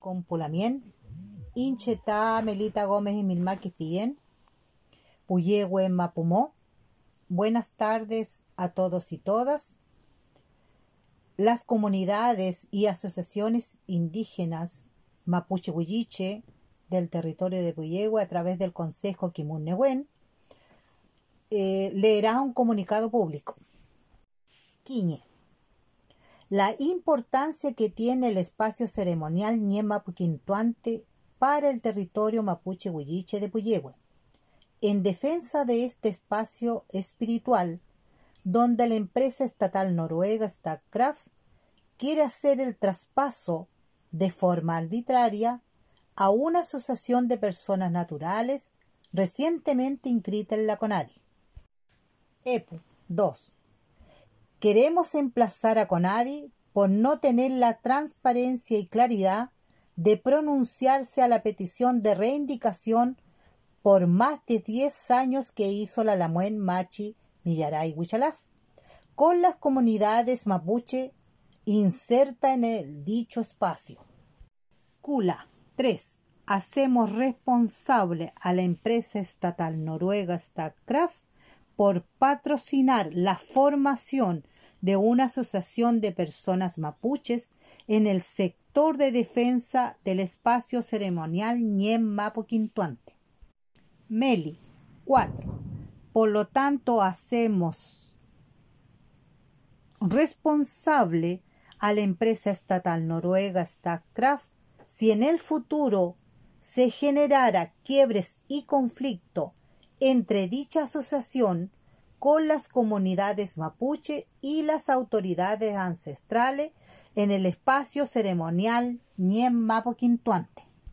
con Pulamien, Inchetá, Melita Gómez y Milmaquis Puyehue Mapumó. Buenas tardes a todos y todas. Las comunidades y asociaciones indígenas Mapuche Huilliche del territorio de Puyehue a través del Consejo Kimun eh, leerá un comunicado público. Quiñe. La importancia que tiene el espacio ceremonial Ñemapuquintuante para el territorio mapuche huilliche de Puyehue, en defensa de este espacio espiritual, donde la empresa estatal noruega Statkraft quiere hacer el traspaso de forma arbitraria a una asociación de personas naturales recientemente inscrita en la CONADI. EPU 2. Queremos emplazar a Conadi por no tener la transparencia y claridad de pronunciarse a la petición de reindicación por más de 10 años que hizo la Lamuen Machi Millaray Huichalaf con las comunidades mapuche inserta en el dicho espacio. Cula 3. Hacemos responsable a la empresa estatal noruega Statkraft por patrocinar la formación de una asociación de personas mapuches en el sector de defensa del espacio ceremonial Ñem Mapo Quintuante. Meli 4. Por lo tanto, hacemos responsable a la empresa estatal noruega Statkraft si en el futuro se generara quiebres y conflicto entre dicha asociación con las comunidades mapuche y las autoridades ancestrales en el espacio ceremonial Ñem Mapo Quintuante.